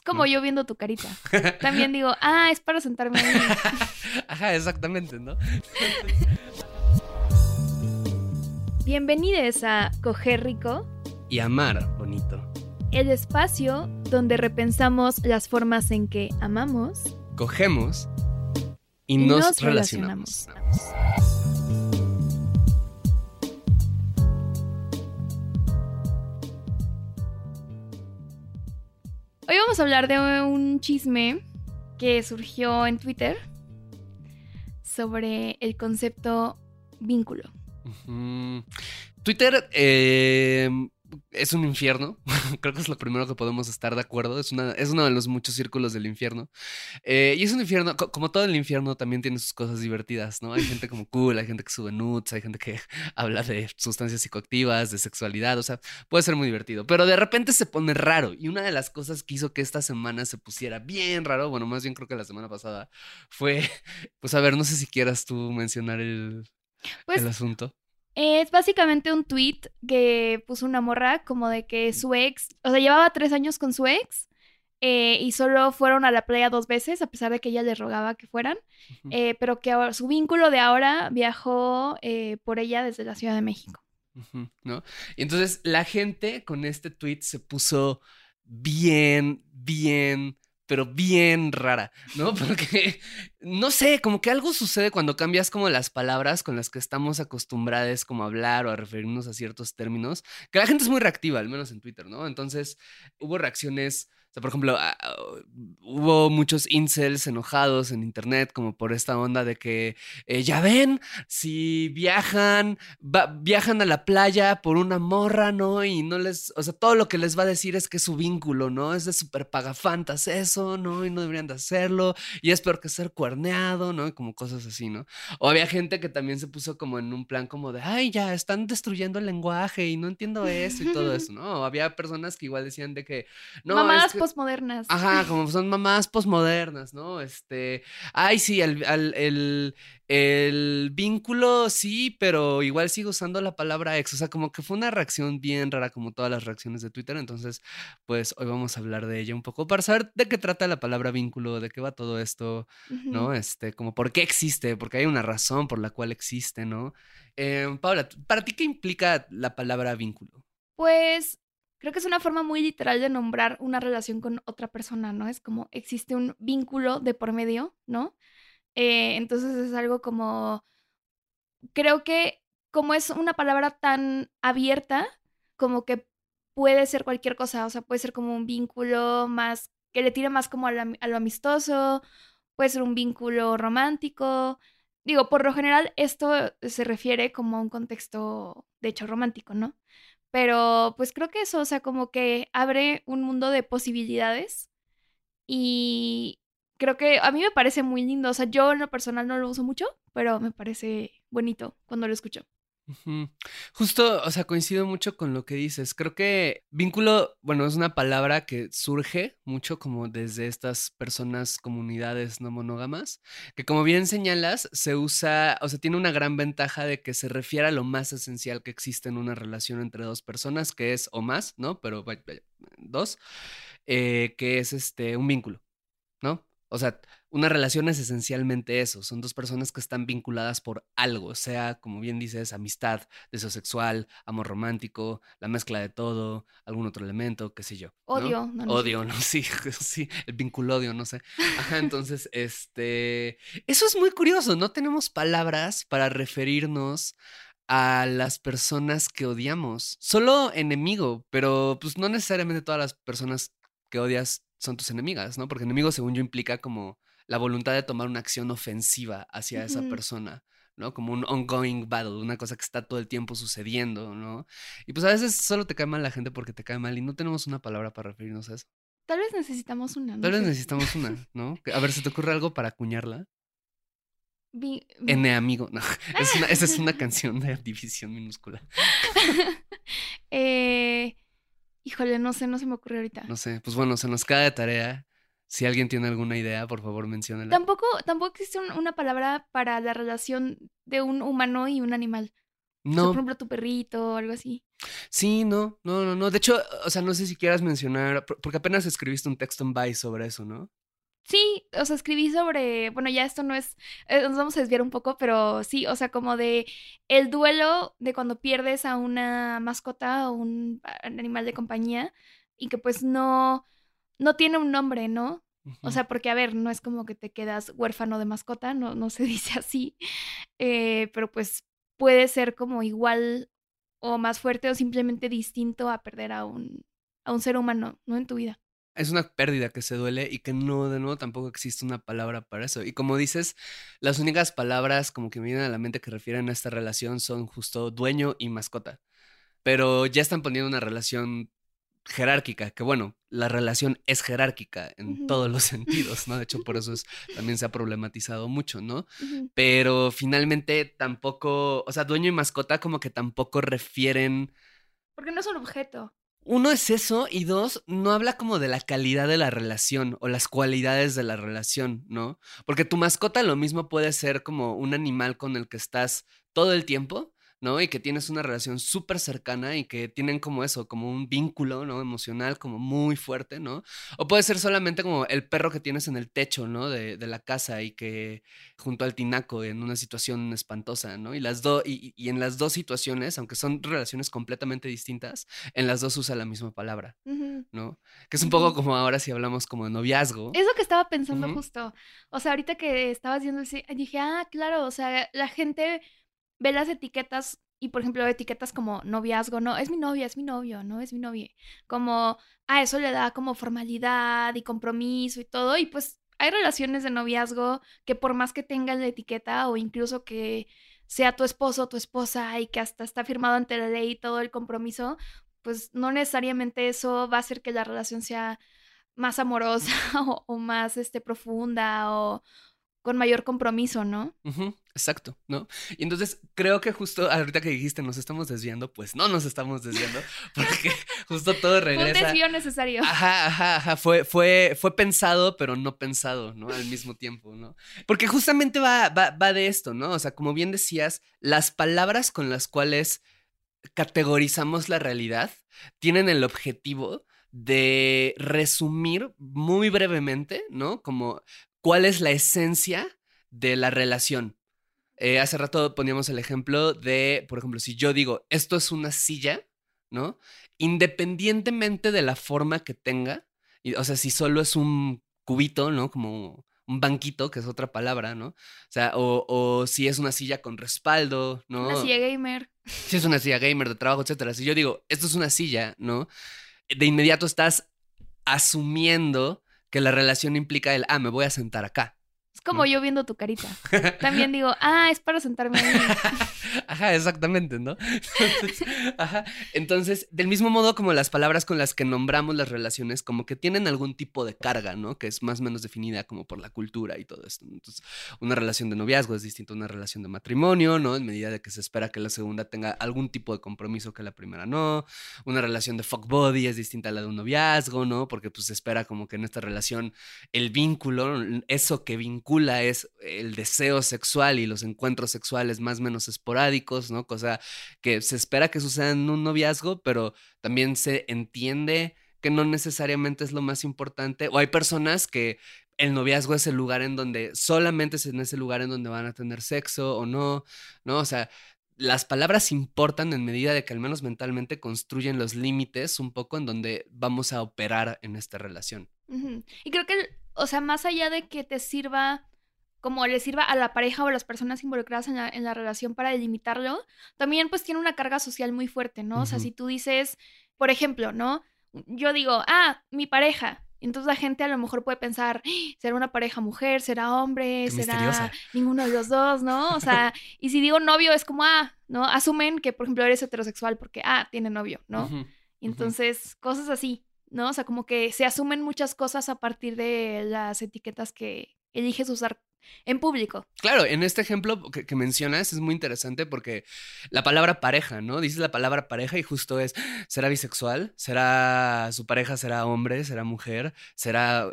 Es como yo viendo tu carita. También digo, ah, es para sentarme ahí. Ajá, exactamente, ¿no? Bienvenidos a Coger Rico. Y amar bonito. El espacio donde repensamos las formas en que amamos. Cogemos y, nos, relacionamos. Hoy vamos a hablar de un chisme que surgió en Twitter sobre el concepto vínculo. Twitter eh, es un infierno. Creo que es lo primero que podemos estar de acuerdo. Es, una, es uno de los muchos círculos del infierno. Eh, y es un infierno, como todo el infierno, también tiene sus cosas divertidas, ¿no? Hay gente como cool, hay gente que sube nudes, hay gente que habla de sustancias psicoactivas, de sexualidad, o sea, puede ser muy divertido. Pero de repente se pone raro. Y una de las cosas que hizo que esta semana se pusiera bien raro, bueno, más bien creo que la semana pasada, fue, pues a ver, no sé si quieras tú mencionar el, pues, el asunto. Es básicamente un tweet que puso una morra como de que su ex, o sea, llevaba tres años con su ex eh, y solo fueron a la playa dos veces, a pesar de que ella le rogaba que fueran, eh, pero que ahora, su vínculo de ahora viajó eh, por ella desde la Ciudad de México. ¿No? Y entonces la gente con este tweet se puso bien, bien pero bien rara, ¿no? Porque, no sé, como que algo sucede cuando cambias como las palabras con las que estamos acostumbrados como a hablar o a referirnos a ciertos términos, que la gente es muy reactiva, al menos en Twitter, ¿no? Entonces, hubo reacciones o sea, por ejemplo, ah, hubo muchos incels enojados en internet como por esta onda de que, eh, ya ven, si viajan, viajan a la playa por una morra, ¿no? Y no les, o sea, todo lo que les va a decir es que es su vínculo, ¿no? Es de super pagafantas eso, ¿no? Y no deberían de hacerlo. Y es peor que ser cuerneado, ¿no? Y como cosas así, ¿no? O había gente que también se puso como en un plan como de, ay, ya, están destruyendo el lenguaje y no entiendo eso y todo eso, ¿no? O había personas que igual decían de que, no, posmodernas. Ajá, como son mamás posmodernas, ¿no? Este, ay, sí, el, el, el, vínculo sí, pero igual sigo usando la palabra ex. O sea, como que fue una reacción bien rara, como todas las reacciones de Twitter. Entonces, pues hoy vamos a hablar de ella un poco para saber de qué trata la palabra vínculo, de qué va todo esto, ¿no? Este, como por qué existe, porque hay una razón por la cual existe, ¿no? Eh, Paula, ¿para ti qué implica la palabra vínculo? Pues creo que es una forma muy literal de nombrar una relación con otra persona, ¿no? Es como existe un vínculo de por medio, ¿no? Eh, entonces es algo como, creo que como es una palabra tan abierta, como que puede ser cualquier cosa, o sea, puede ser como un vínculo más, que le tire más como a lo amistoso, puede ser un vínculo romántico. Digo, por lo general esto se refiere como a un contexto, de hecho, romántico, ¿no? Pero pues creo que eso, o sea, como que abre un mundo de posibilidades y creo que a mí me parece muy lindo. O sea, yo en lo personal no lo uso mucho, pero me parece bonito cuando lo escucho. Justo, o sea, coincido mucho con lo que dices. Creo que vínculo, bueno, es una palabra que surge mucho como desde estas personas, comunidades no monógamas, que como bien señalas, se usa, o sea, tiene una gran ventaja de que se refiere a lo más esencial que existe en una relación entre dos personas, que es o más, ¿no? Pero vaya, dos, eh, que es este, un vínculo, ¿no? O sea, una relación es esencialmente eso, son dos personas que están vinculadas por algo, sea, como bien dices, amistad, deseo sexual, amor romántico, la mezcla de todo, algún otro elemento, qué sé yo. ¿no? Odio, no. Odio, no, sí, sí, el vinculodio, no sé. Ajá, entonces, este, eso es muy curioso, no tenemos palabras para referirnos a las personas que odiamos, solo enemigo, pero pues no necesariamente todas las personas que odias son tus enemigas, ¿no? Porque enemigo, según yo, implica como la voluntad de tomar una acción ofensiva hacia esa persona, ¿no? Como un ongoing battle, una cosa que está todo el tiempo sucediendo, ¿no? Y pues a veces solo te cae mal la gente porque te cae mal y no tenemos una palabra para referirnos a eso. Tal vez necesitamos una. no Tal vez necesitamos una, ¿no? A ver, ¿se te ocurre algo para acuñarla? Vi- vi- N amigo, no. Es una, esa es una canción de división minúscula. Eh, híjole, no sé, no se me ocurre ahorita. No sé, pues bueno, se nos queda de tarea. Si alguien tiene alguna idea, por favor, menciónela. Tampoco, tampoco existe un- una palabra para la relación de un humano y un animal. O sea, No, por ejemplo, tu perrito o algo así. sí, no, no, no, no. De hecho, o sea, no sé si quieras mencionar, por- porque apenas escribiste un texto en Vice sobre eso, ¿no? Sí, o sea, escribí sobre, bueno, ya esto no es, eh, nos vamos a desviar un poco, pero sí, o sea, como de el duelo de cuando pierdes a una mascota o un animal de compañía y que pues no, no tiene un nombre, ¿no? O sea, porque a ver, no es como que te quedas huérfano de mascota, no, no se dice así, eh, pero pues puede ser como igual o más fuerte o simplemente distinto a perder a un, a un ser humano, ¿no? En tu vida. Es una pérdida que se duele y que no, de nuevo, tampoco existe una palabra para eso. Y como dices, las únicas palabras como que me vienen a la mente que refieren a esta relación son justo dueño y mascota. Pero ya están poniendo una relación jerárquica, que bueno, la relación es jerárquica en todos los sentidos, ¿no? De hecho, por eso es, también se ha problematizado mucho, ¿no? Pero finalmente tampoco, o sea, dueño y mascota como que tampoco refieren Porque no es un objeto. Uno es eso y dos, no habla como de la calidad de la relación o las cualidades de la relación, ¿no? Porque tu mascota lo mismo puede ser como un animal con el que estás todo el tiempo, ¿no? Y que tienes una relación súper cercana y que tienen como eso, como un vínculo, ¿no? Emocional como muy fuerte, ¿no? O puede ser solamente como el perro que tienes en el techo, ¿no? De, de la casa y que junto al tinaco en una situación espantosa, ¿no? Y las dos, y, y en las dos situaciones, aunque son relaciones completamente distintas, en las dos usa la misma palabra. ¿no? Que es un poco como ahora si hablamos como de noviazgo. Es lo que estaba pensando justo. O sea, ahorita que estabas viendo dije, ah, claro, o sea, la gente ve las etiquetas y, por ejemplo, etiquetas como noviazgo, no, es mi novia, es mi novio, no, es mi novia. Como, ah, eso le da como formalidad y compromiso y todo. Y pues hay relaciones de noviazgo que por más que tengan la etiqueta o incluso que sea tu esposo o tu esposa y que hasta está firmado ante la ley todo el compromiso, pues no necesariamente eso va a hacer que la relación sea más amorosa o, o más este, profunda o con mayor compromiso, ¿no? Exacto, ¿no? Y entonces creo que justo ahorita que dijiste nos estamos desviando, pues no nos estamos desviando, porque justo todo Fue un regresa. desvío necesario. Ajá, ajá, ajá. Fue, fue, fue pensado, pero no pensado, ¿no? Al mismo tiempo, ¿no? Porque justamente va, va, va de esto, ¿no? O sea, como bien decías, las palabras con las cuales categorizamos la realidad tienen el objetivo de resumir muy brevemente, ¿no? Como cuál es la esencia de la relación. Eh, hace rato poníamos el ejemplo de, por ejemplo, si yo digo, esto es una silla, ¿no? Independientemente de la forma que tenga, y, o sea, si solo es un cubito, ¿no? Como un banquito, que es otra palabra, ¿no? O sea, o, o si es una silla con respaldo, ¿no? Una silla gamer. si es una silla gamer de trabajo, etcétera. Si yo digo, esto es una silla, ¿no? De inmediato estás asumiendo que la relación implica el, ah, me voy a sentar acá, Es como yo viendo tu carita. También digo, ah, es para sentarme ahí. Ajá, exactamente, ¿no? Entonces, ajá. Entonces, del mismo modo como las palabras con las que nombramos las relaciones, como que tienen algún tipo de carga, ¿no? Que es más o menos definida como por la cultura y todo esto. Entonces, una relación de noviazgo es distinta a una relación de matrimonio, ¿no? En medida de que se espera que la segunda tenga algún tipo de compromiso que la primera no. Una relación de fuck body es distinta a la de un noviazgo, ¿no? Porque pues se espera como que en esta relación el vínculo, eso que vincula es el deseo sexual y los encuentros sexuales más o menos esporádicos, ¿no? Cosa que se espera que suceda en un noviazgo, pero también se entiende que no necesariamente es lo más importante. O hay personas que el noviazgo es el lugar en donde solamente es en ese lugar en donde van a tener sexo o no, ¿no? O sea, las palabras importan en medida de que al menos mentalmente construyen los límites un poco en donde vamos a operar en esta relación. Y creo que, o sea, más allá de que te sirva, como le sirva a la pareja o a las personas involucradas en la, en la relación para delimitarlo, también pues tiene una carga social muy fuerte, ¿no? O sea, si tú dices, por ejemplo, ¿no? Yo digo, ah, mi pareja. Entonces la gente a lo mejor puede pensar, "Ah, ¿será una pareja mujer? ¿Será hombre? Qué ¿Será misteriosa. ninguno de los dos? ¿No? O sea, y si digo novio es como, ah, ¿no? Asumen que, por ejemplo, eres heterosexual porque, ah, tiene novio, ¿no? Entonces, cosas así, ¿no? O sea, como que se asumen muchas cosas a partir de las etiquetas que eliges usar en público. Claro, en este ejemplo que, mencionas es muy interesante porque la palabra pareja, ¿no? Dices la palabra pareja y justo es, ¿será bisexual? ¿Será su pareja? ¿Será hombre? ¿Será mujer? ¿Será,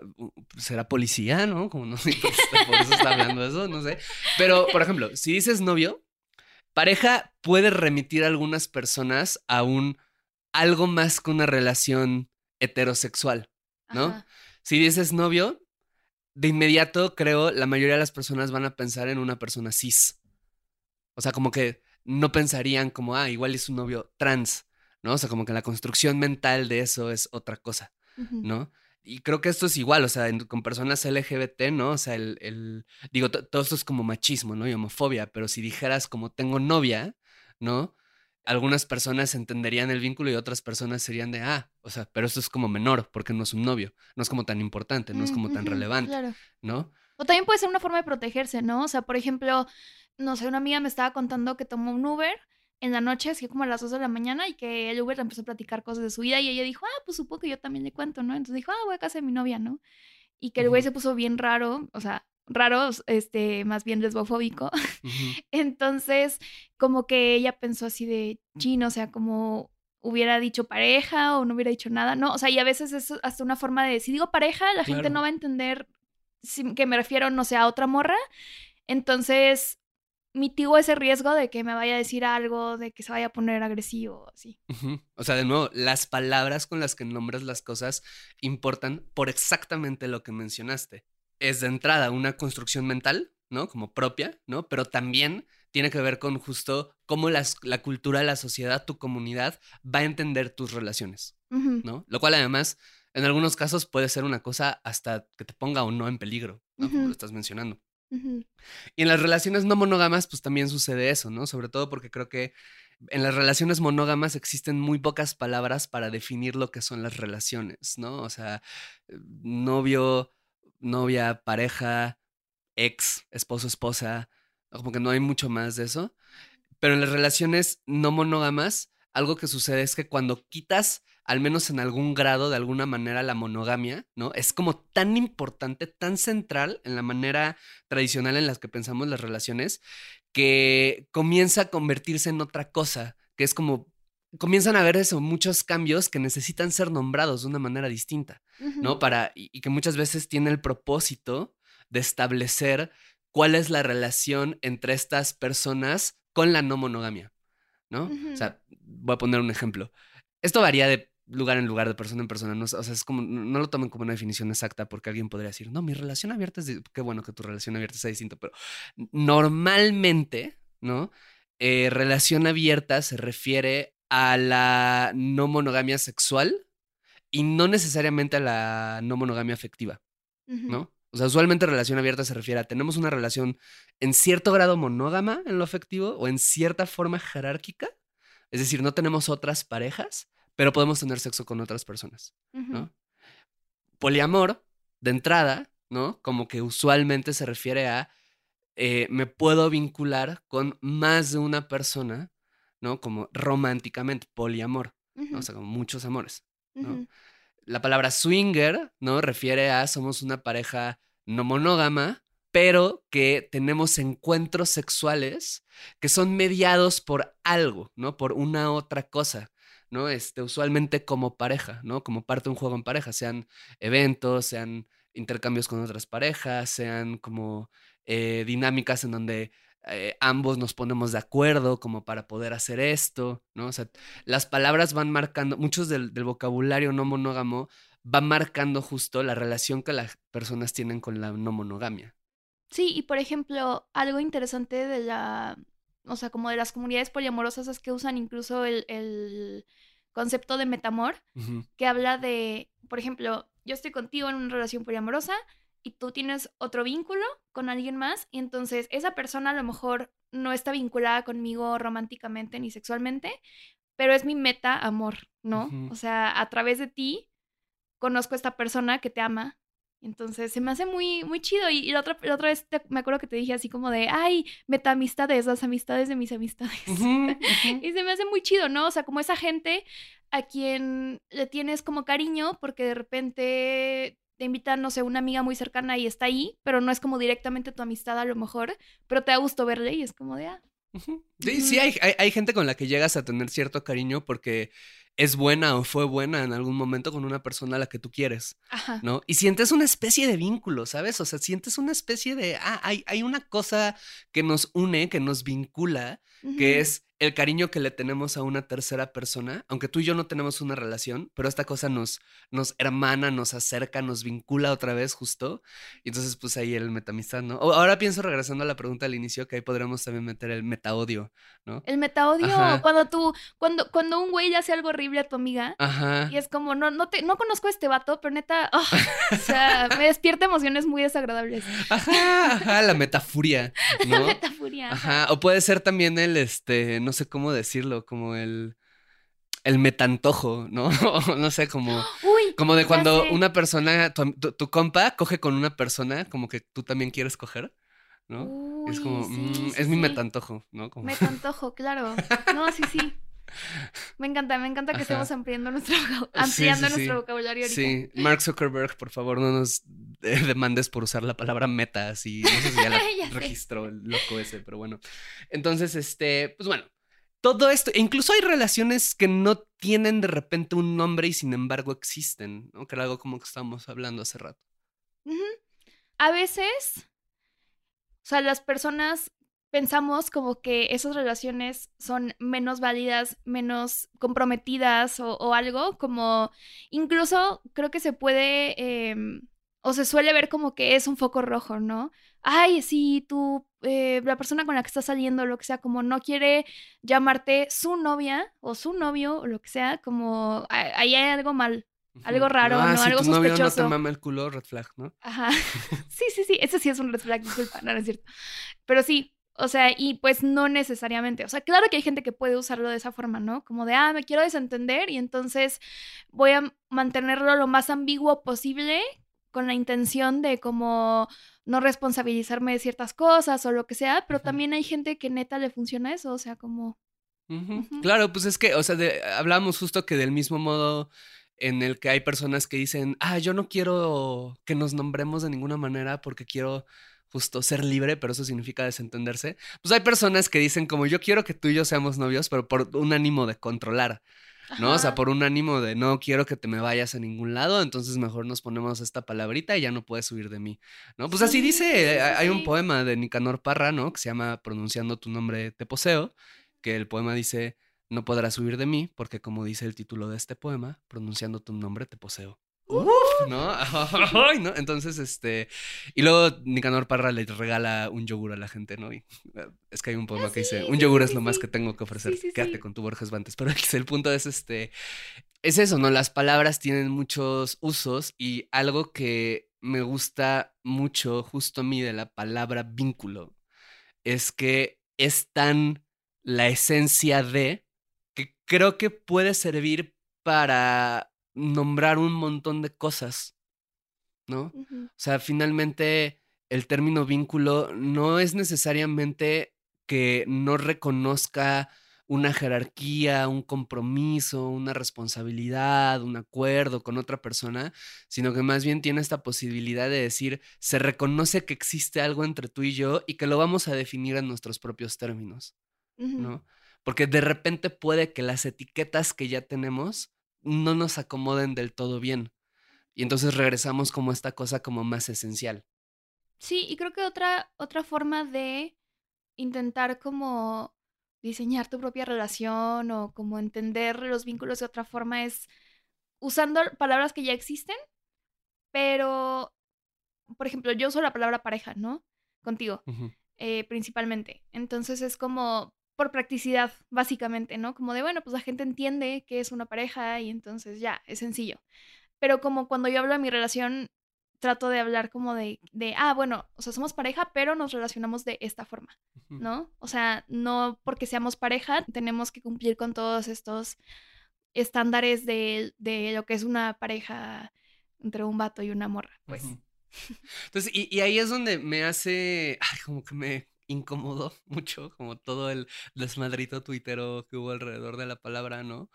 será policía? ¿No? Como no sé, por eso, está hablando eso, no sé. Pero, por ejemplo, si dices novio, pareja puede remitir a algunas personas a un algo más que una relación heterosexual. ¿no? Ajá. Si dices novio, de inmediato creo la mayoría de las personas van a pensar en una persona cis. O sea, como que no pensarían como, ah, igual es un novio trans, ¿no? O sea, como que la construcción mental de eso es otra cosa. ¿no? Y creo que esto es igual, o sea, en- con personas LGBT, ¿no? O sea, el, el- digo, to- todo esto es como machismo, ¿no? Y homofobia, pero si dijeras como tengo novia, ¿no? Algunas personas entenderían el vínculo y otras personas serían de, ah, o sea, pero esto es como menor, porque no es un novio, no es como tan importante, no es como tan relevante, Claro. ¿no? O también puede ser una forma de protegerse, ¿no? O sea, por ejemplo, no sé, una amiga me estaba contando que tomó un Uber en la noche, así como a las 2 de la mañana, y que el Uber le empezó a platicar cosas de su vida, y ella dijo, ah, pues supongo que yo también le cuento, ¿no? Entonces dijo, ah, voy a casa de mi novia, ¿no? Y que el güey se puso bien raro, o sea, raro, este, más bien lesbofóbico. Entonces, como que ella pensó así de chino, o sea, como hubiera dicho pareja o no hubiera dicho nada, ¿no? O sea, y a veces es hasta una forma de, si digo pareja, la gente no va a entender si- que me refiero, no sé, a otra morra. Entonces, mitigo ese riesgo de que me vaya a decir algo, de que se vaya a poner agresivo, así. O sea, de nuevo, las palabras con las que nombras las cosas importan por exactamente lo que mencionaste. Es de entrada una construcción mental, ¿no? Como propia, ¿no? Pero también tiene que ver con justo cómo las- la cultura, la sociedad, tu comunidad va a entender tus relaciones, ¿no? Lo cual además, en algunos casos puede ser una cosa hasta que te ponga o no en peligro, ¿no? Como lo estás mencionando. Y en las relaciones no monógamas, pues también sucede eso, ¿no? Sobre todo porque creo que en las relaciones monógamas existen muy pocas palabras para definir lo que son las relaciones, ¿no? O sea, eh, novio, novia, pareja, ex, esposo, esposa, como que no hay mucho más de eso. Pero en las relaciones no monógamas, algo que sucede es que cuando quitas, al menos en algún grado, de alguna manera, la monogamia, ¿no? Es como tan importante, tan central en la manera tradicional en la que pensamos las relaciones, que comienza a convertirse en otra cosa, que es como, comienzan a haber eso, muchos cambios que necesitan ser nombrados de una manera distinta. ¿no? Para, y, y que muchas veces tiene el propósito de establecer cuál es la relación entre estas personas con la no monogamia, ¿no? O sea, voy a poner un ejemplo. Esto varía de lugar en lugar, de persona en persona, ¿no? O sea, es como, no lo tomen como una definición exacta porque alguien podría decir, no, mi relación abierta es, qué bueno que tu relación abierta sea distinta, pero normalmente, ¿no? Eh, relación abierta se refiere a la no monogamia sexual y no necesariamente a la no monogamia afectiva, ¿no? O sea, usualmente relación abierta se refiere a tenemos una relación en cierto grado monógama en lo afectivo o en cierta forma jerárquica, es decir, no tenemos otras parejas, pero podemos tener sexo con otras personas. ¿no? Poliamor, de entrada, ¿no? Como que usualmente se refiere a eh, me puedo vincular con más de una persona, ¿no? Como románticamente, poliamor, ¿no? O sea, como muchos amores. La palabra swinger, ¿no? Refiere a somos una pareja no monógama, pero que tenemos encuentros sexuales que son mediados por algo, ¿no? Por una otra cosa, ¿no? Este, usualmente como pareja, ¿no? Como parte de un juego en pareja, sean eventos, sean intercambios con otras parejas, sean como eh, dinámicas en donde eh, ambos nos ponemos de acuerdo como para poder hacer esto, ¿no? O sea, las palabras van marcando, muchos del, del vocabulario no monógamo va marcando justo la relación que las personas tienen con la no monogamia. Sí, y por ejemplo, algo interesante de la, o sea, como de las comunidades poliamorosas es que usan incluso el, el concepto de metamor, que habla de, por ejemplo, yo estoy contigo en una relación poliamorosa y tú tienes otro vínculo con alguien más, y entonces esa persona a lo mejor no está vinculada conmigo románticamente ni sexualmente, pero es mi meta amor, ¿no? Ujú. O sea, a través de ti conozco a esta persona que te ama. Entonces se me hace muy, muy chido. Y, y la, otra, la otra vez te- me acuerdo que te dije así como de, ay, meta amistades, las amistades de mis amistades. Ujú, ujú. Y se me hace muy chido, ¿no? O sea, como esa gente a quien le tienes como cariño porque de repente te invita, no sé, una amiga muy cercana y está ahí, pero no es como directamente tu amistad a lo mejor, pero te da gusto verle y es como de, ah. Sí, sí hay, hay, hay gente con la que llegas a tener cierto cariño porque es buena o fue buena en algún momento con una persona a la que tú quieres, ajá. ¿no? Y sientes una especie de vínculo, ¿sabes? O sea, sientes una especie de, ah, hay, hay una cosa que nos une, que nos vincula, que es el cariño que le tenemos a una tercera persona, aunque tú y yo no tenemos una relación, pero esta cosa nos, nos hermana, nos acerca, nos vincula otra vez justo. Y entonces, pues ahí el metamistad, ¿no? Ahora pienso, regresando a la pregunta al inicio, que ahí podríamos también meter el metaodio, ¿no? El metaodio, Ajá. cuando tú, cuando, cuando un güey hace algo horrible a tu amiga. Ajá. Y es como, no, no te, no conozco a este vato, pero neta, ah, o sea, me despierta emociones muy desagradables. Ajá, ajá, la metafuria, La ¿no? metafuria. ajá. Ajá, o puede ser también el, este, no sé cómo decirlo, como el, el metantojo, ¿no? No sé, como, Uy, como de cuando sé. una persona, tu, tu- tu compa coge con una persona, como que tú también quieres coger, ¿no? es como, sí, mm, sí, es mi sí. metantojo, ¿no? Como, Me antojo, claro. No, sí, sí. Me encanta, me encanta que Ajá. estemos ampliando nuestro, ampliando nuestro vocabulario ahorita. Sí, Mark Zuckerberg, por favor, no nos eh, demandes por usar la palabra meta, así, no sé si ya la Ya registró el loco ese, pero bueno. Entonces, este, pues bueno, todo esto, e incluso hay relaciones que no tienen de repente un nombre y sin embargo existen, ¿no? Que era algo como que estábamos hablando hace rato. A veces, sea, las personas pensamos como que esas relaciones son menos válidas, menos comprometidas o, o algo, como incluso creo que se puede em, o se suele ver como que es un foco rojo, ¿no? Ay, si tú, eh, la persona con la que estás saliendo, lo que sea, como no quiere llamarte su novia o su novio o lo que sea, como ahí hay algo mal. Algo raro, Ah, ¿no? si Algo tu novio no te sospechoso. mama el culo, red flag, ¿no? Ajá. Sí, sí, sí. Ese sí es un red flag, disculpa, no, no es cierto. Pero sí, o sea, y pues no necesariamente. O sea, claro que hay gente que puede usarlo de esa forma, ¿no? Como de, ah, me quiero desentender y entonces voy a mantenerlo lo más ambiguo posible con la intención de como no responsabilizarme de ciertas cosas o lo que sea, pero también hay gente que neta le funciona eso, o sea, como... Claro, pues es que, o sea, de- hablábamos justo que del mismo modo en el que hay personas que dicen, ah, yo no quiero que nos nombremos de ninguna manera porque quiero justo ser libre, pero eso significa desentenderse. Pues hay personas que dicen como yo quiero que tú y yo seamos novios, pero por un ánimo de controlar, ¿no? O sea, por un ánimo de no quiero que te me vayas a ningún lado, entonces mejor nos ponemos esta palabrita y ya no puedes huir de mí, ¿no? Pues así Sí, dice, sí, sí, hay un poema de Nicanor Parra, ¿no? Que se llama Pronunciando tu nombre te poseo, que el poema dice, no podrás huir de mí porque como dice el título de este poema, pronunciando tu nombre te poseo. Uf, ¿no? Ay, ¿no? Entonces, este, y luego Nicanor Parra le regala un yogur a la gente, ¿no? Y eh, es que hay un poema que dice, Ah, sí, un yogur sí, es lo sí, más que tengo que ofrecer, quédate con tu Borges Bantes, pero el punto es este, es eso, ¿no? Las palabras tienen muchos usos y algo que me gusta mucho justo a mí de la palabra vínculo es que es tan la esencia de creo que puede servir para nombrar un montón de cosas. ¿no? O sea, finalmente el término vínculo no es necesariamente que no reconozca una jerarquía, un compromiso, una responsabilidad, un acuerdo con otra persona, sino que más bien tiene esta posibilidad de decir, se reconoce que existe algo entre tú y yo y que lo vamos a definir en nuestros propios términos. ¿no? Porque de repente puede que las etiquetas que ya tenemos no nos acomoden del todo bien. Y entonces regresamos como a esta cosa como más esencial. Sí, y creo que otra, otra forma de intentar como diseñar tu propia relación o como entender los vínculos de otra forma es usando palabras que ya existen, pero, por ejemplo, yo uso la palabra pareja, ¿no? Contigo, eh, principalmente. Entonces es como por practicidad, básicamente, ¿no? Como de, bueno, pues la gente entiende que es una pareja y entonces ya, es sencillo. Pero como cuando yo hablo de mi relación, trato de hablar como de, de, ah, bueno, o sea, somos pareja, pero nos relacionamos de esta forma. ¿no? O sea, no porque seamos pareja, tenemos que cumplir con todos estos estándares de, de lo que es una pareja entre un vato y una morra, pues. Entonces, y, y ahí es donde me hace, ay, como que me incomodó mucho, como todo el desmadrito tuitero que hubo alrededor de la palabra, ¿no?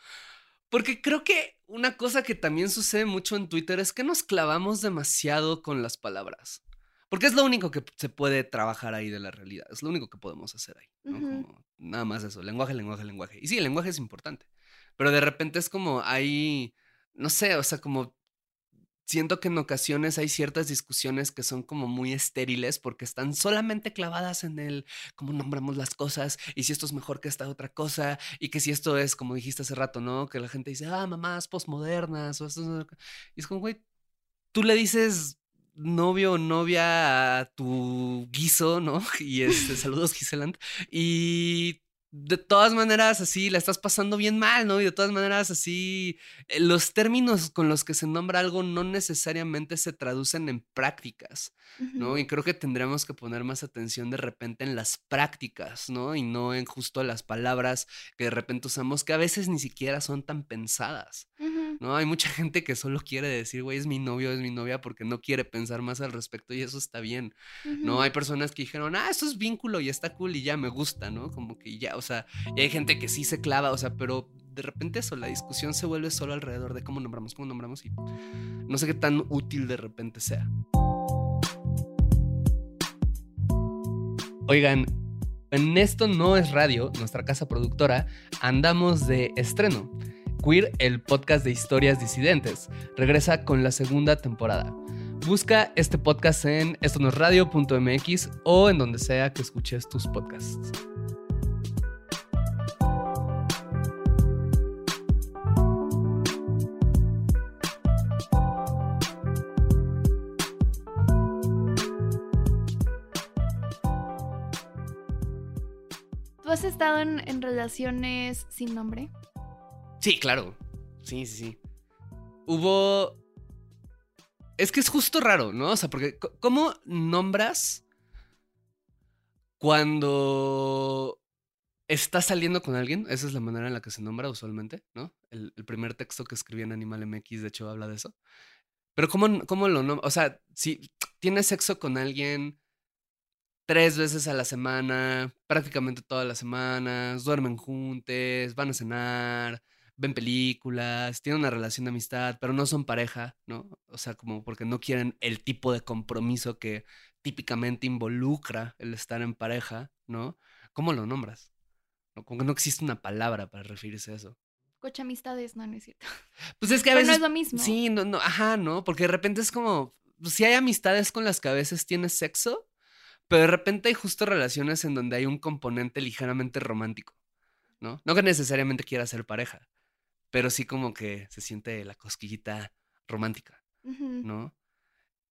Porque creo que una cosa que también sucede mucho en Twitter es que nos clavamos demasiado con las palabras. Porque es lo único que se puede trabajar ahí de la realidad, es lo único que podemos hacer ahí, ¿no? Como nada más eso, lenguaje, lenguaje, lenguaje. Y sí, el lenguaje es importante, pero de repente es como hay, no sé, o sea, como siento que en ocasiones hay ciertas discusiones que son como muy estériles porque están solamente clavadas en el cómo nombramos las cosas y si esto es mejor que esta otra cosa y que si esto es, como dijiste hace rato, ¿no? Que la gente dice, ah, mamás postmodernas o esto. es- Y es como, güey, tú le dices novio o novia a tu guiso, ¿no? Y este, saludos Giseland. Y de todas maneras así la estás pasando bien mal, ¿no? Y de todas maneras así eh, los términos con los que se nombra algo no necesariamente se traducen en prácticas, ¿no? Y creo que tendríamos que poner más atención de repente en las prácticas, ¿no? Y no en justo las palabras que de repente usamos que a veces ni siquiera son tan pensadas. ¿No? Hay mucha gente que solo quiere decir, güey, es mi novio, es mi novia, porque no quiere pensar más al respecto y eso está bien, ¿no? Hay personas que dijeron, ah, esto es vínculo y está cool y ya me gusta, ¿no? Como que ya, o sea, y hay gente que sí se clava, o sea, pero de repente eso, la discusión se vuelve solo alrededor de cómo nombramos, cómo nombramos y no sé qué tan útil de repente sea. Oigan, en esto no es radio, nuestra casa productora, andamos de estreno. Queer, el podcast de historias disidentes, regresa con la segunda temporada. Busca este podcast en estonosradio.mx o en donde sea que escuches tus podcasts. ¿Tú has estado en, en relaciones sin nombre? Sí, claro. Sí, sí, sí. Hubo. Es que es justo raro, ¿no? O sea, porque ¿cómo nombras cuando estás saliendo con alguien? Esa es la manera en la que se nombra usualmente, ¿no? El, el primer texto que escribí en Animal MX, de hecho, habla de eso. Pero ¿cómo, cómo lo nombras? O sea, si tienes sexo con alguien tres veces a la semana, prácticamente todas las semanas, duermen juntos, van a cenar, ven películas, tienen una relación de amistad, pero no son pareja, ¿no? O sea, como porque no quieren el tipo de compromiso que típicamente involucra el estar en pareja, ¿no? ¿Cómo lo nombras? ¿No? Como que no existe una palabra para referirse a eso. Coche amistades, no, no es cierto. Pues es que a Pero no veces... es lo mismo. Sí, no, no, ajá, ¿no? Porque de repente es como, pues, si hay amistades con las que a veces tienes sexo, pero de repente hay justo relaciones en donde hay un componente ligeramente romántico, ¿no? No que necesariamente quiera ser pareja, pero sí como que se siente la cosquillita romántica. ¿no?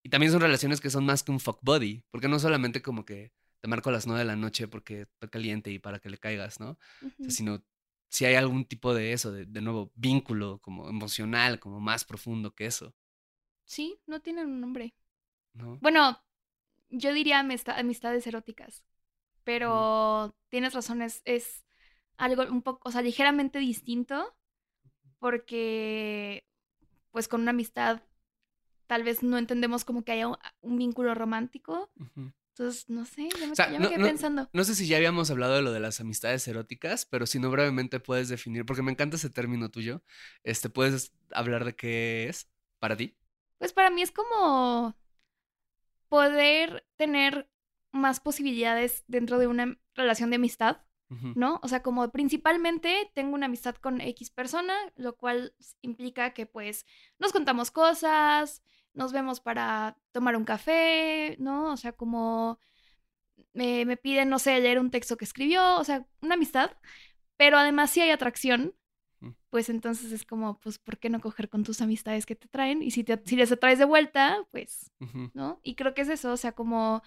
Y también son relaciones que son más que un fuck buddy, porque no solamente como que te marco a las nueve de la noche porque estoy caliente y para que le caigas, ¿no? O Ujú. sea, sino si hay algún tipo de eso, de, de nuevo vínculo como emocional, como más profundo que eso, Sí, no tienen un nombre. ¿no? Bueno, yo diría amista- amistades eróticas, pero tienes razón, es, es algo un poco, o sea, ligeramente distinto, porque pues con una amistad tal vez no entendemos como que haya un, un vínculo romántico. Entonces, no sé, ya me, O sea, ya me no- quedé no- pensando. No sé si ya habíamos hablado de lo de las amistades eróticas, pero si no brevemente puedes definir, porque me encanta ese término tuyo. Este, puedes hablar de qué es para ti. Pues para mí es como poder tener más posibilidades dentro de una relación de amistad, ¿no? O sea, como principalmente tengo una amistad con X persona, lo cual implica que pues nos contamos cosas, nos vemos para tomar un café, ¿no? O sea, como me, me piden, no sé, leer un texto que escribió, o sea, una amistad, pero además si hay atracción, Ujú. pues entonces es como, pues, ¿por qué no coger con tus amistades que te traen? Y si, te, si les atraes de vuelta, pues, ¿no? Y creo que es eso, o sea, como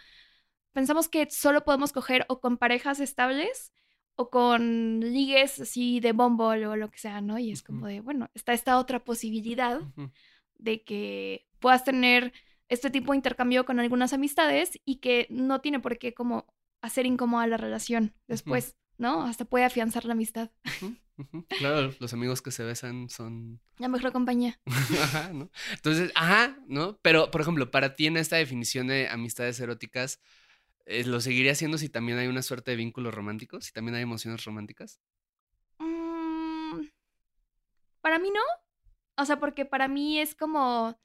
pensamos que solo podemos coger o con parejas estables o con ligues así de Bumble o lo que sea, ¿no? Y es como de, bueno, está esta otra posibilidad de que puedas tener este tipo de intercambio con algunas amistades y que no tiene por qué como hacer incómoda la relación después, ¿no? Hasta puede afianzar la amistad. Claro, los amigos que se besan son La mejor compañía. Ajá, ¿no? Entonces, ajá, ¿no? Pero, por ejemplo, para ti en esta definición de amistades eróticas, ¿lo seguiría haciendo si también hay una suerte de vínculo romántico? Si también hay emociones románticas. Mm, para mí no. O sea, porque para mí es como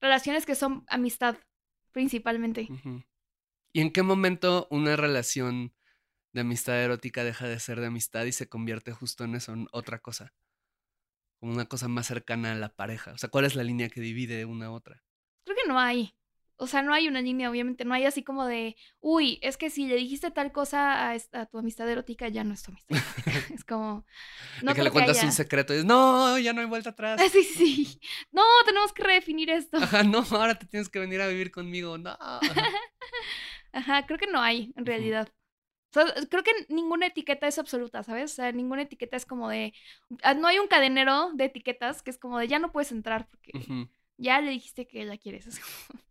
relaciones que son amistad, principalmente. ¿Y en qué momento una relación de amistad erótica deja de ser de amistad y se convierte justo en eso, en otra cosa? Como una cosa más cercana a la pareja. O sea, ¿cuál es la línea que divide una a otra? Creo que no hay. O sea, no hay una línea, obviamente. No hay así como de, uy, es que si le dijiste tal cosa a, tu amistad erótica, ya no es tu amistad erótica. es como. No de que le cuentas un haya. secreto y dices, no, ya no hay vuelta atrás. Sí, sí. No, tenemos que redefinir esto. Ajá, no, ahora te tienes que venir a vivir conmigo. No. Ajá, creo que no hay, en realidad. O sea, creo que ninguna etiqueta es absoluta, ¿sabes? O sea, ninguna etiqueta es como de... ah, No hay un cadenero de etiquetas que es como de ya no puedes entrar porque ya le dijiste que la quieres. Es como-.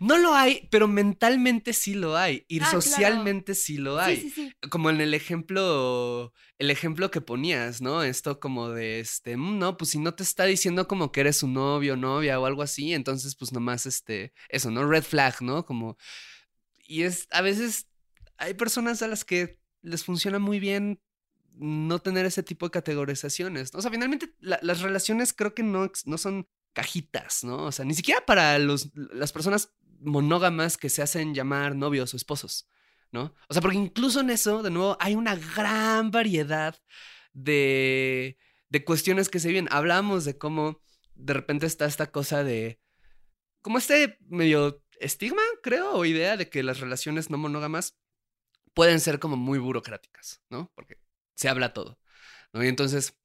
No lo hay, pero mentalmente sí lo hay. Y Ah, claro. socialmente sí lo hay. Sí, sí, sí. Como en el ejemplo, el ejemplo que ponías, ¿no? Esto como de este, "Mm, no, pues si no te está diciendo como que eres su novio, novia o algo así, entonces pues nomás este, eso, ¿no? Red flag, ¿no? Como, y es, a veces hay personas a las que les funciona muy bien no tener ese tipo de categorizaciones. ¿no? O sea, finalmente la- las relaciones creo que no, no son cajitas, ¿no? O sea, ni siquiera para los, las personas monógamas que se hacen llamar novios o esposos, ¿no? O sea, porque incluso en eso, de nuevo, hay una gran variedad de, de cuestiones que se viven. Hablamos de cómo de repente está esta cosa de, como este medio estigma, creo, o idea de que las relaciones no monógamas pueden ser como muy burocráticas, ¿no? Porque se habla todo, ¿no? Y entonces,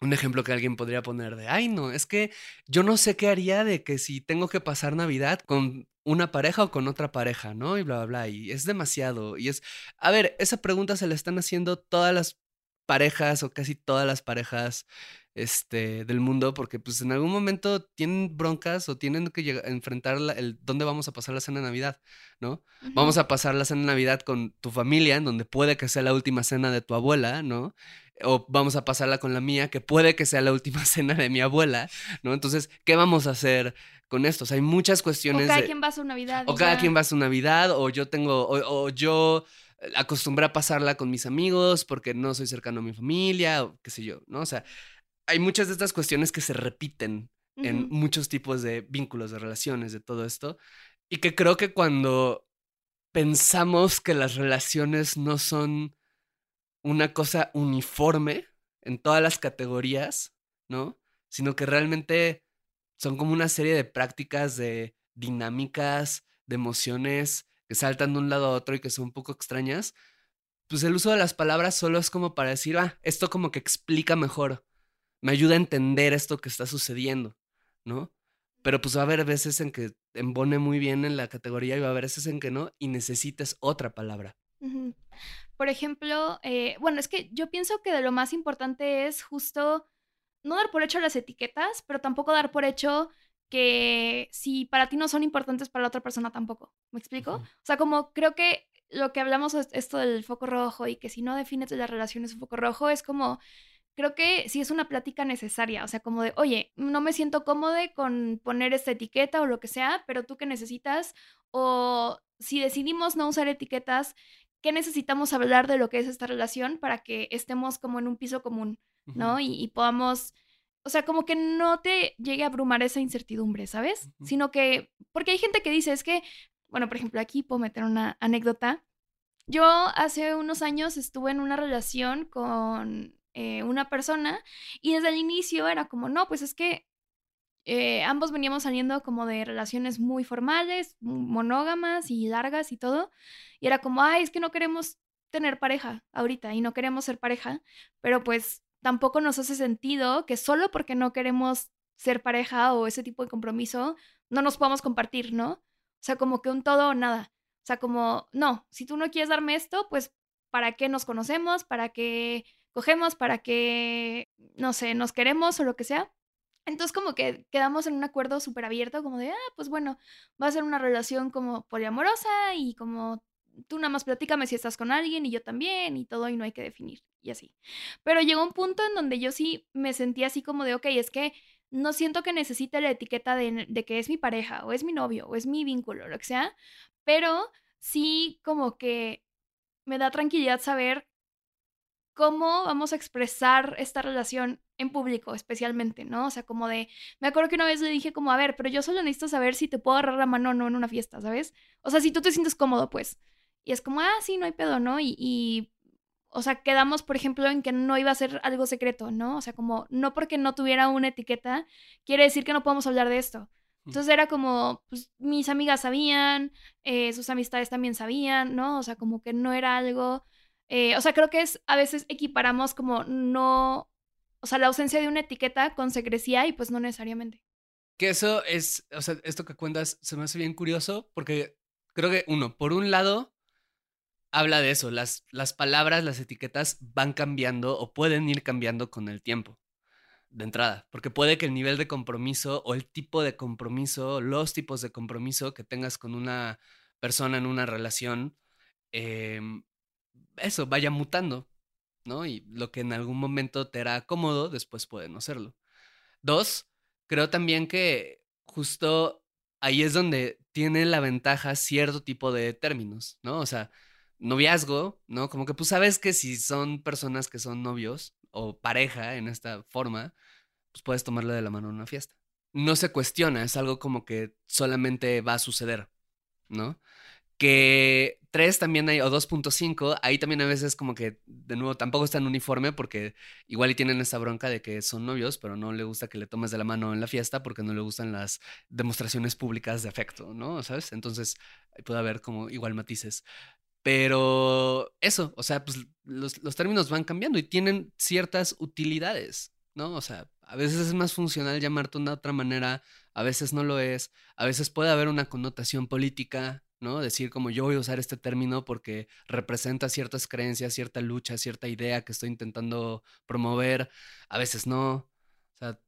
un ejemplo que alguien podría poner de, ay, no, es que yo no sé qué haría de que si tengo que pasar Navidad con una pareja o con otra pareja, ¿no? Y bla, bla, bla, y es demasiado. Y es, a ver, esa pregunta se la están haciendo todas las parejas o casi todas las parejas este, del mundo, porque pues en algún momento tienen broncas o tienen que llegar- enfrentar la- el dónde vamos a pasar la cena de Navidad, ¿no? Vamos a pasar la cena de Navidad con tu familia, en donde puede que sea la última cena de tu abuela, ¿no? O vamos a pasarla con la mía, que puede que sea la última cena de mi abuela, ¿no? Entonces, ¿qué vamos a hacer con esto? O sea, hay muchas O cuestiones cada de- quien va a su Navidad. o cada ya. quien va a su Navidad, o yo tengo, o, o yo acostumbré a pasarla con mis amigos porque no soy cercano a mi familia, o qué sé yo, ¿no? O sea, hay muchas de estas cuestiones que se repiten en muchos tipos de vínculos, de relaciones, de todo esto, y que creo que cuando pensamos que las relaciones no son una cosa uniforme en todas las categorías, ¿no? Sino que realmente son como una serie de prácticas, de dinámicas, de emociones que saltan de un lado a otro y que son un poco extrañas, pues el uso de las palabras solo es como para decir, ah, esto como que explica mejor, me ayuda a entender esto que está sucediendo, ¿no? Pero pues va a haber veces en que embone muy bien en la categoría y va a haber veces en que no y necesites otra palabra. Por ejemplo, eh, bueno, es que yo pienso que de lo más importante es justo no dar por hecho las etiquetas, pero tampoco dar por hecho que si para ti no son importantes, para la otra persona tampoco. ¿Me explico? O sea, como creo que lo que hablamos es esto del foco rojo y que si no defines la relación es un foco rojo, es como creo que sí es una plática necesaria, o sea, como de, oye, no me siento cómodo con poner esta etiqueta o lo que sea, pero tú qué necesitas, o si decidimos no usar etiquetas, ¿qué necesitamos hablar de lo que es esta relación para que estemos como en un piso común, ¿no? y, podamos, o sea, como que no te llegue a abrumar esa incertidumbre, ¿sabes? Sino que, porque hay gente que dice, es que, bueno, por ejemplo, aquí puedo meter una anécdota. Yo hace unos años estuve en una relación con eh, una persona y desde el inicio era como, no, pues es que eh, ambos veníamos saliendo como de relaciones muy formales, monógamas y largas y todo. Y era como, ay, es que no queremos tener pareja ahorita y no queremos ser pareja, pero pues tampoco nos hace sentido que solo porque no queremos ser pareja o ese tipo de compromiso, no nos podamos compartir, ¿no? O sea, como que un todo o nada. O sea, como, no, si tú no quieres darme esto, pues, ¿para qué nos conocemos? ¿Para qué cogemos para que, no sé, nos queremos o lo que sea. Entonces como que quedamos en un acuerdo súper abierto, como de, ah, pues bueno, va a ser una relación como poliamorosa y como tú nada más platícame si estás con alguien y yo también y todo y no hay que definir y así. Pero llegó un punto en donde yo sí me sentía así como de, ok, es que no siento que necesite la etiqueta de, de que es mi pareja o es mi novio o es mi vínculo, lo que sea, pero sí como que me da tranquilidad saber cómo vamos a expresar esta relación en público, especialmente, ¿no? O sea, como de, me acuerdo que una vez le dije como, a ver, pero yo solo necesito saber si te puedo agarrar la mano o no en una fiesta, ¿sabes? O sea, si tú te sientes cómodo, pues. Y es como, ah, sí, no hay pedo, ¿no? Y, y o sea, quedamos, por ejemplo, en que no iba a ser algo secreto, ¿no? O sea, como, no porque no tuviera una etiqueta, quiere decir que no podemos hablar de esto. Mm. Entonces era como, pues mis amigas sabían, eh, sus amistades también sabían, ¿no? O sea, como que no era algo eh, o sea, creo que es, a veces equiparamos como no, o sea, la ausencia de una etiqueta con secrecía y pues no necesariamente. Que eso es, o sea, esto que cuentas se me hace bien curioso porque creo que uno, por un lado, habla de eso, las, las palabras, las etiquetas van cambiando o pueden ir cambiando con el tiempo de entrada, porque puede que el nivel de compromiso o el tipo de compromiso, los tipos de compromiso que tengas con una persona en una relación, eh, eso vaya mutando, ¿no? Y lo que en algún momento te era cómodo, después puede no serlo. Dos, creo también que justo ahí es donde tiene la ventaja cierto tipo de términos, ¿no? O sea, noviazgo, ¿no? Como que pues sabes que si son personas que son novios o pareja en esta forma, pues puedes tomarle de la mano en una fiesta. No se cuestiona, es algo como que solamente va a suceder, ¿no? Que 3 también hay, o 2.5, ahí también a veces como que, de nuevo, tampoco está en uniforme porque igual y tienen esa bronca de que son novios, pero no le gusta que le tomes de la mano en la fiesta porque no le gustan las demostraciones públicas de afecto, ¿no? ¿Sabes? Entonces puede haber como igual matices. Pero eso, o sea, pues los, los términos van cambiando y tienen ciertas utilidades, ¿no? O sea, a veces es más funcional llamarte de una otra manera, a veces no lo es, a veces puede haber una connotación política, ¿no? Decir como yo voy a usar este término porque representa ciertas creencias, cierta lucha, cierta idea que estoy intentando promover, a veces no. O sea,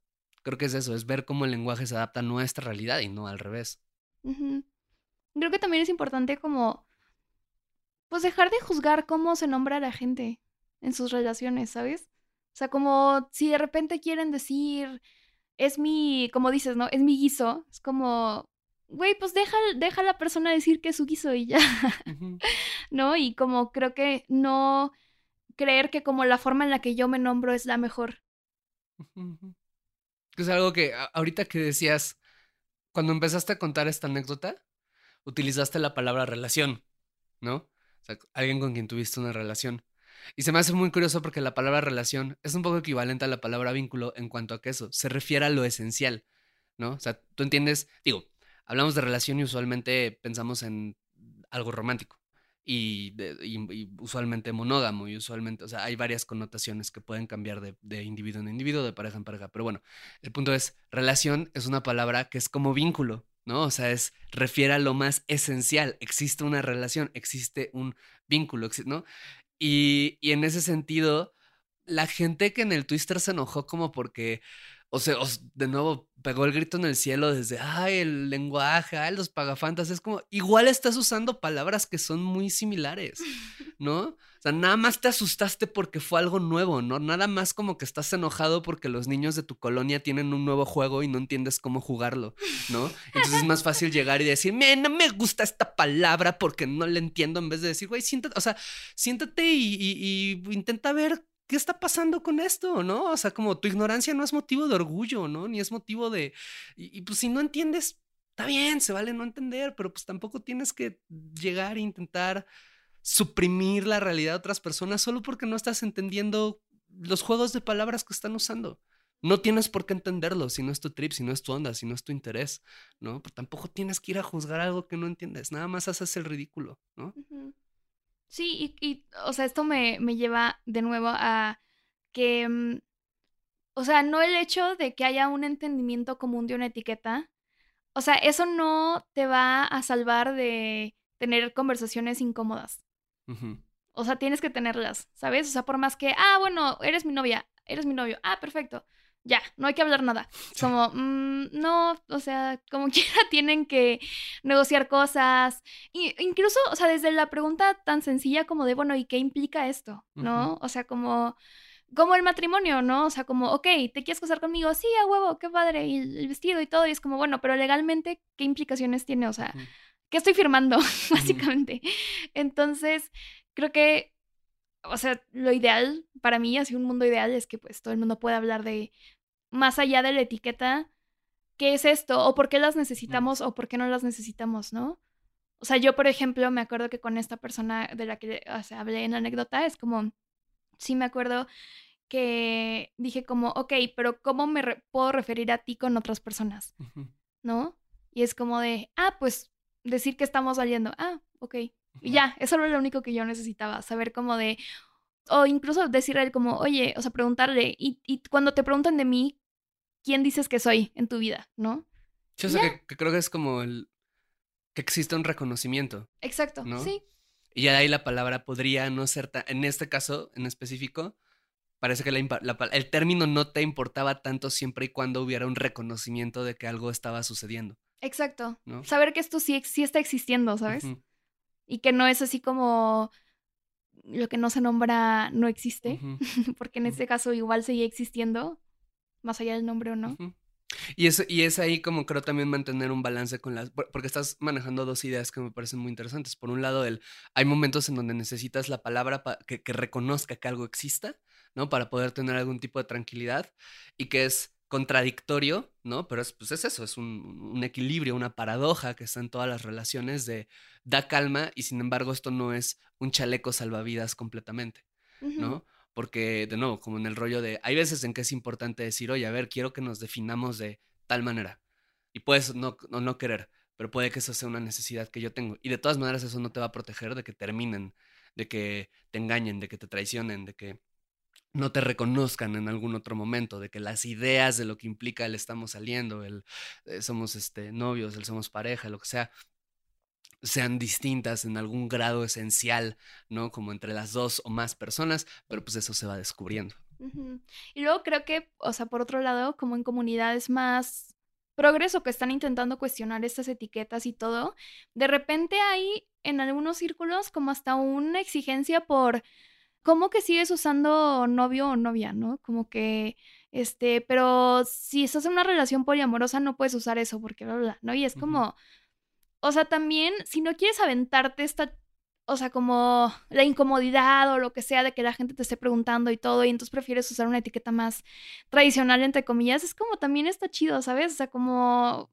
creo que es eso, es ver cómo el lenguaje se adapta a nuestra realidad y no al revés. Creo que también es importante como, pues dejar de juzgar cómo se nombra a la gente en sus relaciones, ¿sabes? O sea, como si de repente quieren decir, es mi, como dices, ¿no? Es mi guiso, es como, güey, pues deja, deja a la persona decir que es su guiso y ya, ¿no? Y como creo que no creer que como la forma en la que yo me nombro es la mejor. Es algo que ahorita que decías, cuando empezaste a contar esta anécdota, utilizaste la palabra relación, ¿no? O sea, alguien con quien tuviste una relación. Y se me hace muy curioso porque la palabra relación es un poco equivalente a la palabra vínculo en cuanto a que eso se refiere a lo esencial, ¿no? O sea, tú entiendes, digo, hablamos de relación y usualmente pensamos en algo romántico. Y, usualmente monógamo y usualmente, o sea, hay varias connotaciones que pueden cambiar de, individuo en individuo, de pareja en pareja, pero bueno, el punto es, relación es una palabra que es como vínculo, ¿no? O sea, es, refiere a lo más esencial, existe una relación, existe un vínculo, ¿no? Y, y en ese sentido, la gente que en el Twister se enojó como porque o sea, de nuevo pegó el grito en el cielo desde, ay, el lenguaje, ay, los pagafantas. Es como, igual estás usando palabras que son muy similares, ¿no? O sea, nada más te asustaste porque fue algo nuevo, ¿no? Nada más como que estás enojado porque los niños de tu colonia tienen un nuevo juego y no entiendes cómo jugarlo, ¿no? Entonces es más fácil llegar y decir, me, no me gusta esta palabra porque no la entiendo, en vez de decir, güey, siéntate, o sea, siéntate y, y- y intenta ver qué está pasando con esto, ¿no? O sea, como tu ignorancia no es motivo de orgullo, ¿no? Ni es motivo de... Y, pues si no entiendes, está bien, se vale no entender, pero pues tampoco tienes que llegar e intentar suprimir la realidad de otras personas solo porque no estás entendiendo los juegos de palabras que están usando. No tienes por qué entenderlo si no es tu trip, si no es tu onda, si no es tu interés, ¿no? Pero tampoco tienes que ir a juzgar algo que no entiendes. Nada más haces el ridículo, ¿no? Ujú. Sí, y, y, o sea, esto me, me lleva de nuevo a que, mm, o sea, no el hecho de que haya un entendimiento común de una etiqueta, o sea, eso no te va a salvar de tener conversaciones incómodas. O sea, tienes que tenerlas, ¿sabes? O sea, por más que, ah, bueno, eres mi novia, eres mi novio, ah, perfecto, ya, no hay que hablar nada. Sí. Como, mm, no, o sea, como quiera tienen que negociar cosas. Y incluso, o sea, desde la pregunta tan sencilla como de, bueno, ¿y qué implica esto? ¿No? O sea, como, como el matrimonio, ¿no? O sea, como, ok, ¿te quieres casar conmigo? Sí, a huevo, qué padre, y el vestido y todo, y es como, bueno, pero legalmente, ¿qué implicaciones tiene? O sea. ¿qué estoy firmando? Básicamente. Entonces, creo que, o sea, lo ideal para mí, así un mundo ideal, es que pues todo el mundo pueda hablar de, más allá de la etiqueta, ¿qué es esto? ¿O por qué las necesitamos o por qué no las necesitamos, no? O sea, yo, por ejemplo, me acuerdo que con esta persona de la que o sea, hablé en la anécdota, es como, sí me acuerdo que dije como, ok, pero ¿cómo me re- puedo referir a ti con otras personas? ¿no? Y es como de, ah, pues decir que estamos saliendo, ah, ok. Y ya, eso era lo único que yo necesitaba, saber como de, o incluso decirle como, oye, o sea, preguntarle, y, y cuando te preguntan de mí, ¿quién dices que soy en tu vida, no? Sí, o sea, Ya. que, que creo que es como el... que existe un reconocimiento. Exacto, ¿No? sí, Y ya de ahí la palabra podría no ser tan... En este caso, en específico, parece que la la el término no te importaba tanto siempre y cuando hubiera un reconocimiento de que algo estaba sucediendo, exacto. ¿no? Saber que esto sí, sí está existiendo, ¿sabes? Y que no es así como lo que no se nombra no existe, porque en este caso igual seguía existiendo, más allá del nombre o no. Y es, y es ahí como creo también mantener un balance con las... por- Porque estás manejando dos ideas que me parecen muy interesantes. Por un lado, el, hay momentos en donde necesitas la palabra pa- que, que reconozca que algo exista, ¿no? Para poder tener algún tipo de tranquilidad y que es contradictorio, ¿no? Pero es, pues es eso, es un, un equilibrio, una paradoja que está en todas las relaciones de da calma y sin embargo esto no es un chaleco salvavidas completamente. ¿no? Porque, de nuevo, como en el rollo de, hay veces en que es importante decir, oye, a ver, quiero que nos definamos de tal manera. Y puedes no, no, no querer, pero puede que eso sea una necesidad que yo tengo. Y de todas maneras eso no te va a proteger de que terminen, de que te engañen, de que te traicionen, de que no te reconozcan en algún otro momento, de que las ideas de lo que implica el estamos saliendo, el eh, somos este, novios, el somos pareja, lo que sea, sean distintas en algún grado esencial, ¿no? Como entre las dos o más personas, pero pues eso se va descubriendo. Y luego creo que, o sea, por otro lado, como en comunidades más progreso que están intentando cuestionar estas etiquetas y todo, de repente hay en algunos círculos como hasta una exigencia por cómo que sigues usando novio o novia, ¿no? Como que, este, pero si estás en una relación poliamorosa no puedes usar eso porque bla, bla, ¿no? Y es como, o sea, también si no quieres aventarte esta o sea, como la incomodidad o lo que sea de que la gente te esté preguntando y todo, y entonces prefieres usar una etiqueta más tradicional, entre comillas, es como también está chido, ¿sabes? O sea, como,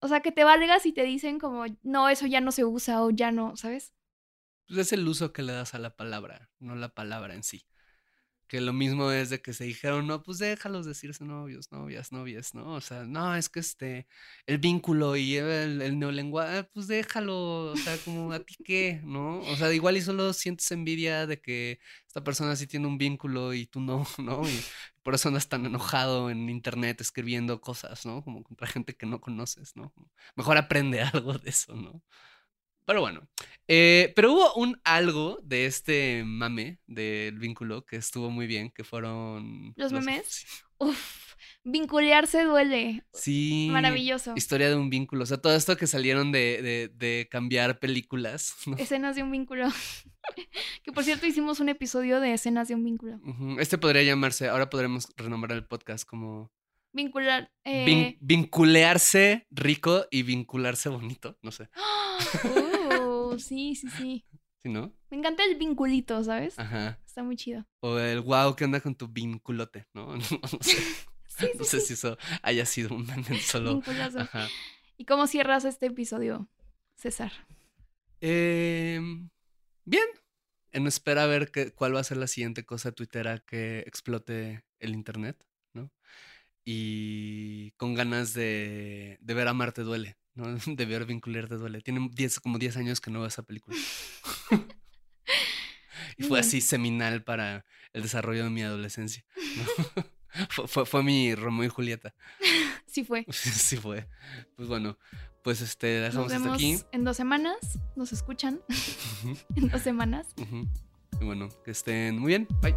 o sea, que te valgas y te dicen como, no, eso ya no se usa o ya no, ¿sabes? Pues es el uso que le das a la palabra, no la palabra en sí. Que lo mismo es de que se dijeron, no, pues déjalos decirse novios, novias, novias, ¿no? O sea, no, es que este, el vínculo y el, el neolenguaje, pues déjalo, o sea, como a ti qué, ¿no? O sea, igual y solo sientes envidia de que esta persona sí tiene un vínculo y tú no, ¿no? Y por eso andas tan enojado en internet escribiendo cosas, ¿no? Como contra gente que no conoces, ¿no? Mejor aprende algo de eso, ¿no? Pero bueno, eh, pero hubo un algo de este mame del vínculo que estuvo muy bien, que fueron... ¿Los memes? Uf, vincularse duele. Sí. Maravilloso. Historia de un vínculo. O sea, todo esto que salieron de, de, de cambiar películas. ¿no? Escenas de un vínculo. Que por cierto hicimos un episodio de escenas de un vínculo. Este podría llamarse, ahora podremos renombrar el podcast como Vincular. eh, vin- vinculearse rico y vincularse bonito. No sé. uh, sí, sí, sí. ¿Sí, no? Me encanta el vinculito, ¿sabes? Ajá. Está muy chido. O el wow, ¿qué onda con tu vinculote? No, no, sé. Sí, No sí, sé sí. si eso haya sido un meme solo. Vinculazo. Ajá. ¿Y cómo cierras este episodio, César? Em, bien. En espera a ver qué, cuál va a ser la siguiente cosa tuitera que explote el internet, ¿no? Y con ganas de, de ver Amarte Duele, ¿no? De ver Vincular te Duele. Tiene 10, como 10 años que no veo esa película. y fue así seminal para el desarrollo de mi adolescencia. ¿no? fue, fue, fue mi Romeo y Julieta. Sí fue. Sí fue. Pues bueno, pues este, Nos dejamos hasta vemos aquí. en dos semanas. Nos escuchan en dos semanas. Y bueno, que estén muy bien. Bye.